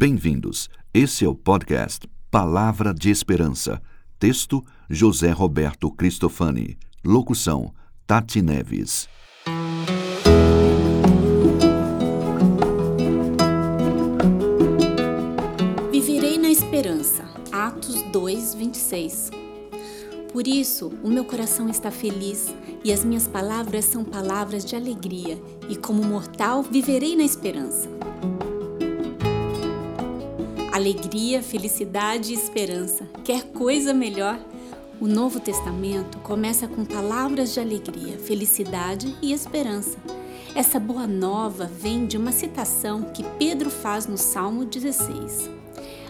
Bem-vindos. Esse é o podcast Palavra de Esperança. Texto: José Roberto Cristofani. Locução: Tati Neves. Viverei na esperança. Atos 2, 26. Por isso, o meu coração está feliz e as minhas palavras são palavras de alegria, e como mortal viverei na esperança. Alegria, felicidade e esperança. Quer coisa melhor? O Novo Testamento começa com palavras de alegria, felicidade e esperança. Essa boa nova vem de uma citação que Pedro faz no Salmo 16.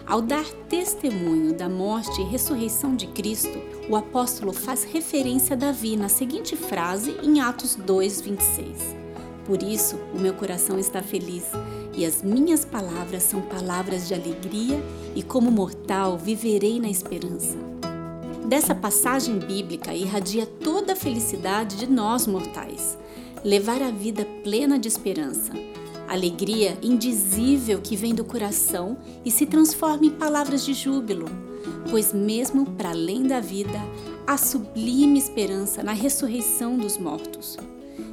Ao dar testemunho da morte e ressurreição de Cristo, o apóstolo faz referência a Davi na seguinte frase em Atos 2:26. Por isso, o meu coração está feliz e as minhas palavras são palavras de alegria, e como mortal viverei na esperança. Dessa passagem bíblica irradia toda a felicidade de nós mortais, levar a vida plena de esperança, alegria indizível que vem do coração e se transforma em palavras de júbilo, pois mesmo para além da vida há sublime esperança na ressurreição dos mortos.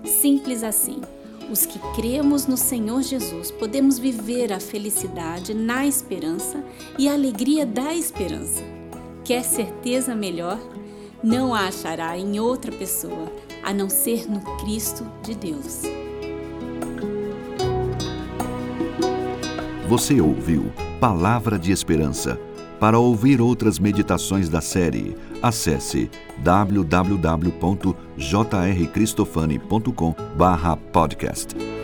Simples assim. Os que cremos no Senhor Jesus podemos viver a felicidade na esperança e a alegria da esperança. Quer certeza melhor? Não a achará em outra pessoa, a não ser no Cristo de Deus. Você ouviu Palavra de Esperança. Para ouvir outras meditações da série, acesse www.jrcristofani.com/podcast.